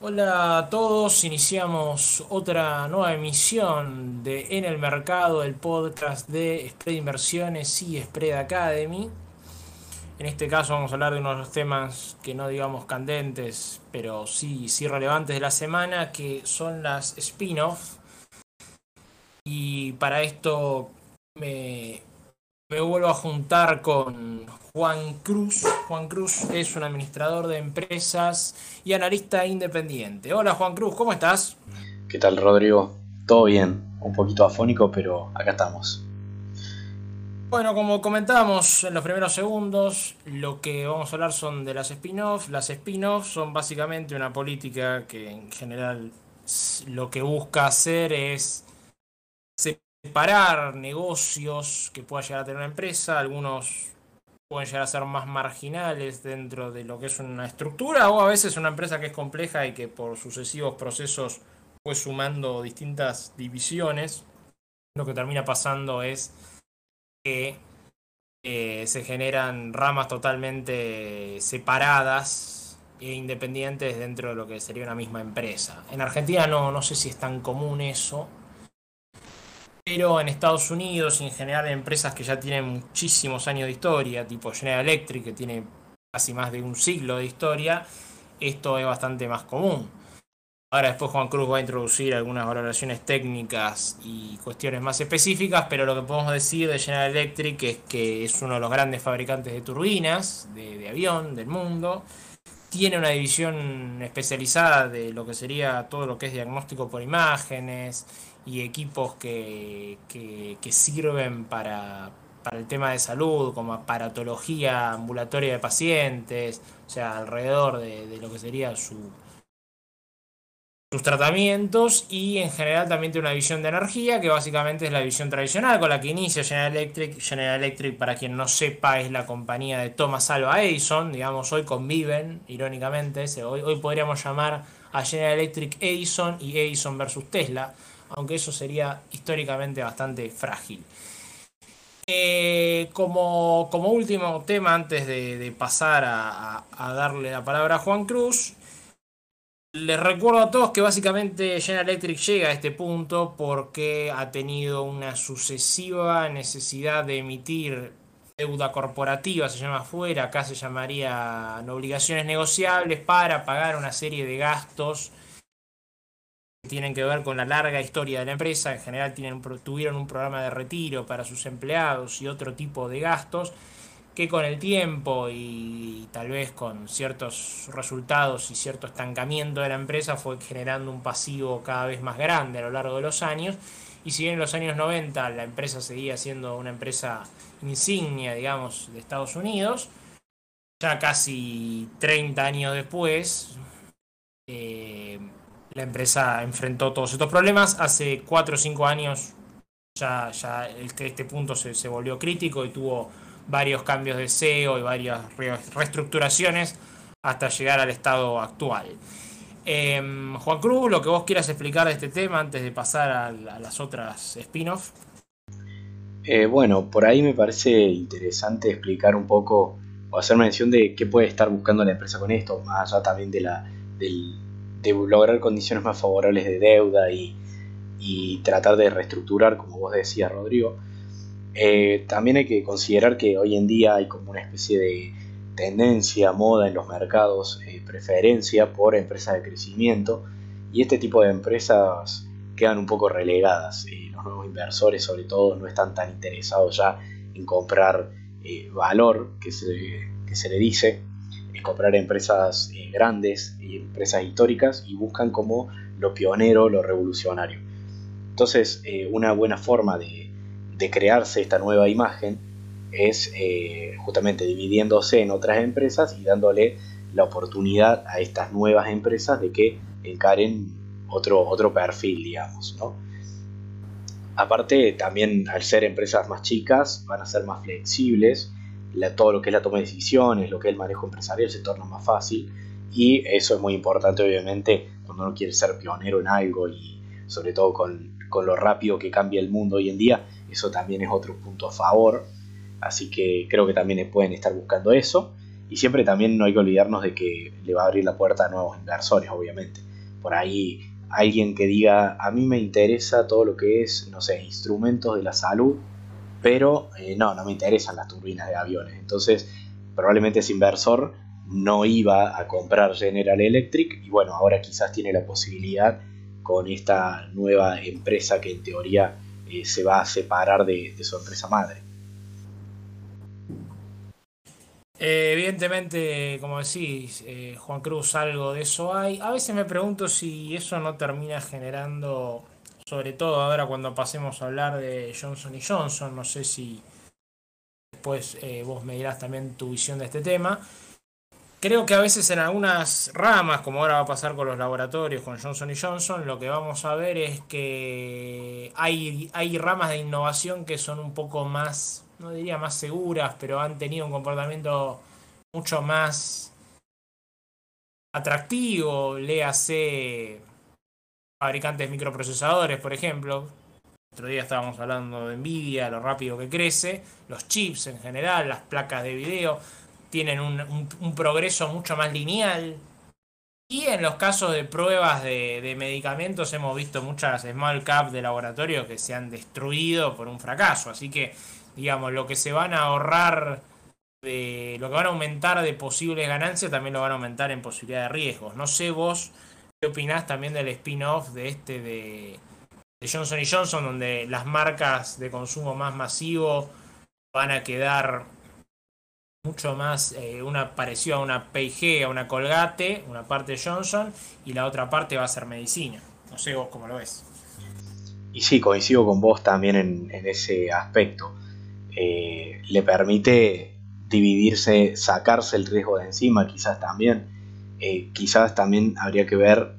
Hola a todos, iniciamos otra nueva emisión de En el Mercado, el podcast de Spread Inversiones y Spread Academy. En este caso vamos a hablar de unos temas que no digamos candentes, pero sí, sí relevantes de la semana, que son las spin-off. Y para esto me, me vuelvo a juntar con Juan Cruz. Juan Cruz es un administrador de empresas y analista independiente. Hola Juan Cruz, ¿cómo estás? ¿Qué tal Rodrigo? Todo bien, un poquito afónico, pero acá estamos. Bueno, como comentábamos en los primeros segundos, lo que vamos a hablar son de las spin-offs. Las spin-offs son básicamente una política que en general lo que busca hacer es separar negocios que pueda llegar a tener una empresa, algunos pueden llegar a ser más marginales dentro de lo que es una estructura o a veces una empresa que es compleja y que por sucesivos procesos fue sumando distintas divisiones. Lo que termina pasando es que eh, se generan ramas totalmente separadas e independientes dentro de lo que sería una misma empresa. En Argentina no, no sé si es tan común eso, pero en Estados Unidos y en general en empresas que ya tienen muchísimos años de historia, tipo General Electric, que tiene casi más de un siglo de historia, esto es bastante más común. Ahora después Juan Cruz va a introducir algunas valoraciones técnicas y cuestiones más específicas, pero lo que podemos decir de General Electric es que es uno de los grandes fabricantes de turbinas de, de avión del mundo. Tiene una división especializada de lo que sería todo lo que es diagnóstico por imágenes, y equipos que, que, sirven para, para, el tema de salud, como aparatología ambulatoria de pacientes, o sea, alrededor de, lo que sería su, sus tratamientos y en general también tiene una visión de energía que básicamente es la visión tradicional con la que inicia General Electric. General Electric, para quien no sepa, es la compañía de Thomas Alva Edison, digamos, hoy conviven, irónicamente, hoy, hoy podríamos llamar a General Electric Edison y Edison versus Tesla aunque eso sería históricamente bastante frágil. Eh, como, último tema, antes de, pasar a, darle la palabra a Juan Cruz, les recuerdo a todos que básicamente General Electric llega a este punto porque ha tenido una sucesiva necesidad de emitir deuda corporativa, se llama afuera, acá se llamaría obligaciones negociables para pagar una serie de gastos tienen que ver con la larga historia de la empresa. En general tuvieron un programa de retiro para sus empleados y otro tipo de gastos que con el tiempo y tal vez con ciertos resultados y cierto estancamiento de la empresa fue generando un pasivo cada vez más grande a lo largo de los años. Y si bien en los años 90 la empresa seguía siendo una empresa insignia, digamos, de Estados Unidos, ya casi 30 años después, eh, la empresa enfrentó todos estos problemas. Hace 4 o 5 años ya, ya este, este punto se, se, volvió crítico y tuvo varios cambios de CEO y varias reestructuraciones hasta llegar al estado actual. Em, Juan Cruz, lo que vos quieras explicar de este tema antes de pasar a, las otras spin-off. Eh, bueno, por ahí me parece interesante explicar un poco o hacer mención de qué puede estar buscando la empresa con esto, más allá también de la, del, de lograr condiciones más favorables de deuda y, tratar de reestructurar, como vos decías, Rodrigo. Eh, también hay que considerar que hoy en día hay como una especie de tendencia, moda en los mercados, eh, preferencia por empresas de crecimiento y este tipo de empresas quedan un poco relegadas. Eh, los nuevos inversores sobre todo no están tan interesados ya en comprar valor que se, que se le dice, comprar empresas eh, grandes y empresas históricas y buscan como lo pionero, lo revolucionario. Entonces, eh, una buena forma de, crearse esta nueva imagen es eh, justamente dividiéndose en otras empresas y dándole la oportunidad a estas nuevas empresas de que encaren otro, otro perfil, digamos. ¿no? Aparte, también al ser empresas más chicas, van a ser más flexibles todo lo que es la toma de decisiones, lo que es el manejo empresarial se torna más fácil. Y eso es muy importante obviamente cuando uno quiere ser pionero en algo y sobre todo con, lo rápido que cambia el mundo hoy en día, eso también es otro punto a favor, así que creo que también pueden estar buscando eso. Y siempre también no hay que olvidarnos de que le va a abrir la puerta a nuevos inversores obviamente. por ahí alguien que diga, a mí me interesa todo lo que es, no sé, instrumentos de la salud, pero eh, no, no me interesan las turbinas de aviones. Entonces, probablemente ese inversor no iba a comprar General Electric y bueno, ahora quizás tiene la posibilidad con esta nueva empresa que en teoría eh, se va a separar de, su empresa madre. Eh, evidentemente, como decís, Juan Cruz, algo de eso hay. A veces me pregunto si eso no termina generando, sobre todo ahora cuando pasemos a hablar de Johnson y Johnson, no sé si después vos me dirás también tu visión de este tema. Creo que a veces en algunas ramas, como ahora va a pasar con los laboratorios, con Johnson Johnson, lo que vamos a ver es que hay, hay ramas de innovación que son un poco más, no diría más seguras, pero han tenido un comportamiento mucho más atractivo, léase fabricantes de microprocesadores, por ejemplo. Otro día estábamos hablando de Nvidia, lo rápido que crece, los chips en general, las placas de video tienen un, progreso mucho más lineal. Y en los casos de pruebas de, medicamentos hemos visto muchas small cap de laboratorio que se han destruido por un fracaso. Así que, digamos, lo que se van a ahorrar, de, lo que van a aumentar de posibles ganancias, también lo van a aumentar en posibilidad de riesgos. No sé vos qué opinás también del spin-off de este de, de Johnson Johnson, donde las marcas de consumo más masivo van a quedar mucho más, eh, una pareció a una P&G, a una Colgate, una parte Johnson, y la otra parte va a ser medicina. No sé vos cómo lo ves. Y sí, coincido con vos también en, ese aspecto. Eh, le permite dividirse, sacarse el riesgo de encima, quizás también. Eh, quizás también habría que ver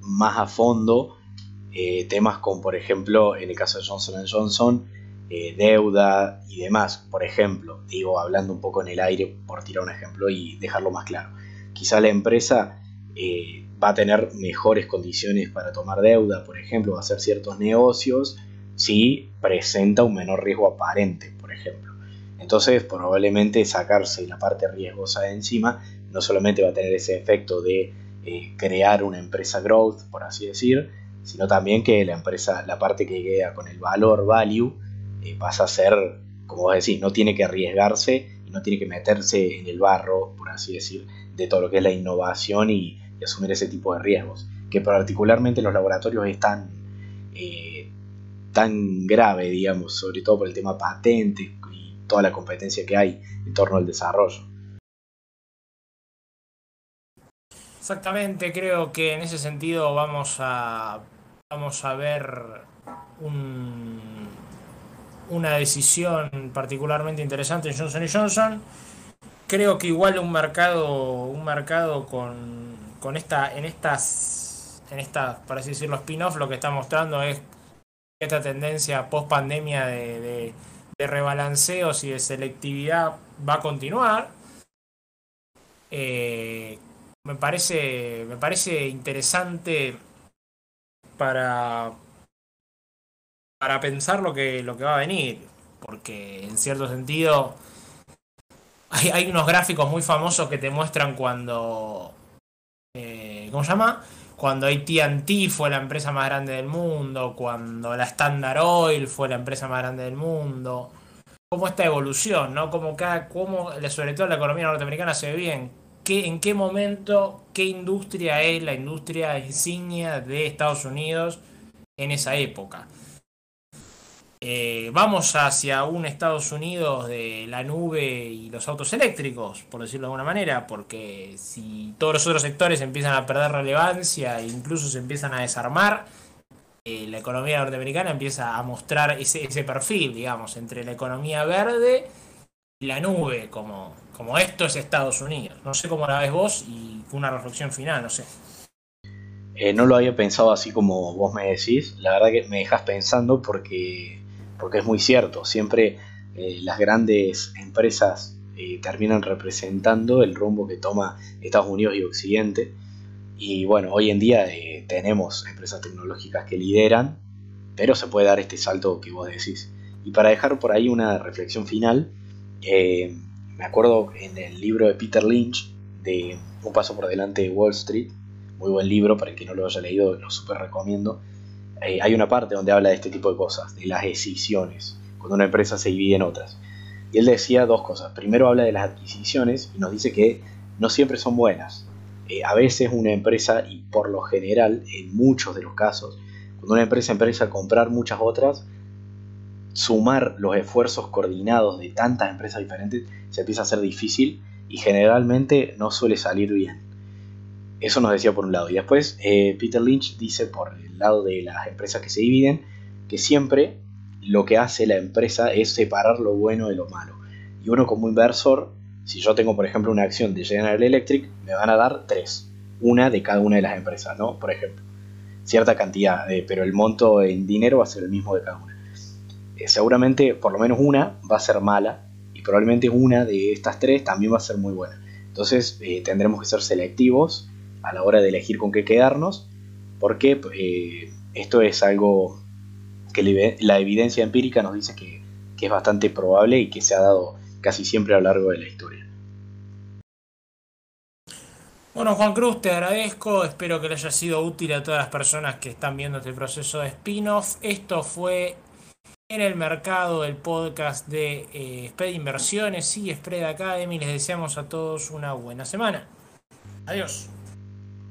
más a fondo temas como, por ejemplo, en el caso de Johnson Johnson, eh, deuda y demás. Por ejemplo, digo, hablando un poco en el aire por tirar un ejemplo y dejarlo más claro. Quizá la empresa eh, va a tener mejores condiciones para tomar deuda, por ejemplo, va a hacer ciertos negocios si presenta un menor riesgo aparente, por ejemplo. Entonces, probablemente sacarse la parte riesgosa de encima no solamente va a tener ese efecto de eh, crear una empresa growth, por así decir, sino también que la empresa, la parte que queda con el valor value, eh, pasa a ser, como vos decís, no tiene que arriesgarse no tiene que meterse en el barro, por así decir, de todo lo que es la innovación y, asumir ese tipo de riesgos, que particularmente en los laboratorios es tan, eh, tan grave, digamos, sobre todo por el tema patente y toda la competencia que hay en torno al desarrollo. Exactamente, creo que en ese sentido vamos a, vamos a ver un, una decisión particularmente interesante en Johnson Johnson. Creo que igual un mercado, un mercado con, con esta, en estas, en esta, para así decirlo, spin-off, lo que está mostrando es esta tendencia post pandemia de, de, rebalanceos y de selectividad va a continuar. Eh, me parece, me parece interesante para, para pensar lo que, lo que va a venir. Porque en cierto sentido hay, hay unos gráficos muy famosos que te muestran cuando... Eh, ¿Cómo se llama? Cuando ATT fue la empresa más grande del mundo, cuando la Standard Oil fue la empresa más grande del mundo. Cómo esta evolución, ¿no? Cómo cada, cómo, sobre todo la economía norteamericana se ve bien. ¿Qué, ¿En qué momento, qué industria es la industria insignia de Estados Unidos en esa época? Eh, vamos hacia un Estados Unidos de la nube y los autos eléctricos, por decirlo de alguna manera, porque si todos los otros sectores empiezan a perder relevancia e incluso se empiezan a desarmar, eh, la economía norteamericana empieza a mostrar ese, ese, perfil, digamos, entre la economía verde la nube, como, como esto es Estados Unidos. No sé cómo la ves vos y una reflexión final, no sé. Eh, no lo había pensado así como vos me decís, la verdad que me dejas pensando porque porque es muy cierto, siempre eh, las grandes empresas eh, terminan representando el rumbo que toma Estados Unidos y Occidente. Y bueno, hoy en día tenemos empresas tecnológicas que lideran, pero se puede dar este salto que vos decís. Y para dejar por ahí una reflexión final, me acuerdo en el libro de Peter Lynch, de Un paso por delante de Wall Street, muy buen libro, para el que no lo haya leído, lo súper recomiendo. Eh, hay una parte donde habla de este tipo de cosas, de las decisiones, cuando una empresa se divide en otras. Y él decía dos cosas. Primero habla de las adquisiciones y nos dice que no siempre son buenas. Eh, a veces una empresa, y por lo general, en muchos de los casos, cuando una empresa empieza a comprar muchas otras, sumar los esfuerzos coordinados de tantas empresas diferentes se empieza a hacer difícil y generalmente no suele salir bien. Eso nos decía por un lado. Y después eh, Peter Lynch dice por el lado de las empresas que se dividen que siempre lo que hace la empresa es separar lo bueno de lo malo. Y uno como inversor, si yo tengo por ejemplo una acción de General Electric, me van a dar tres. Una de cada una de las empresas, ¿no? Por ejemplo. Cierta cantidad, pero el monto en dinero va a ser el mismo de cada una. Eh, seguramente por lo menos una va a ser mala y probablemente una de estas tres también va a ser muy buena. Entonces eh, tendremos que ser selectivos a la hora de elegir con qué quedarnos porque eh, esto es algo que la evidencia empírica nos dice que, que es bastante probable y que se ha dado casi siempre a lo largo de la historia. Bueno, Juan Cruz, te agradezco. Espero que le haya sido útil a todas las personas que están viendo este proceso de spin-off. Esto fue en el mercado del podcast de eh, Spread Inversiones y Spread Academy. Les deseamos a todos una buena semana. Adiós.